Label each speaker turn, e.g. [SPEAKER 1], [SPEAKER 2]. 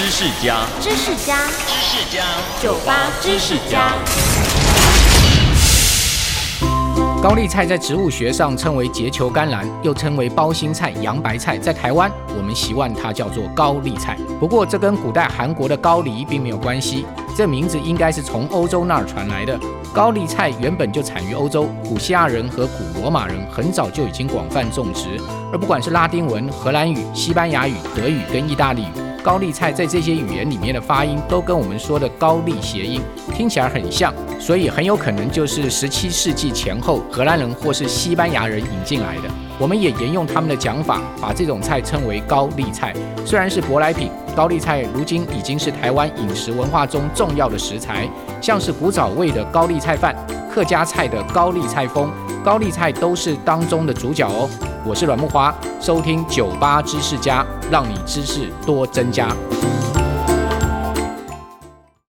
[SPEAKER 1] 知识家，
[SPEAKER 2] 知识家，
[SPEAKER 1] 知识家，
[SPEAKER 2] 酒吧知识家。
[SPEAKER 3] 高丽菜在植物学上称为结球甘蓝，又称为包心菜、洋白菜。在台湾，我们习惯它叫做高丽菜。不过，这跟古代韩国的高丽并没有关系，这名字应该是从欧洲那儿传来的。高丽菜原本就产于欧洲，古希腊人和古罗马人很早就已经广泛种植。而不管是拉丁文、荷兰语、西班牙语、德语跟意大利语。高丽菜在这些语言里面的发音都跟我们说的高丽谐音听起来很像，所以很有可能就是十七世纪前后荷兰人或是西班牙人引进来的。我们也沿用他们的讲法，把这种菜称为高丽菜。虽然是舶来品，高丽菜如今已经是台湾饮食文化中重要的食材，像是古早味的高丽菜饭、客家菜的高丽菜风，高丽菜都是当中的主角哦。我是阮木华，收听酒吧知识家，让你知识多增加。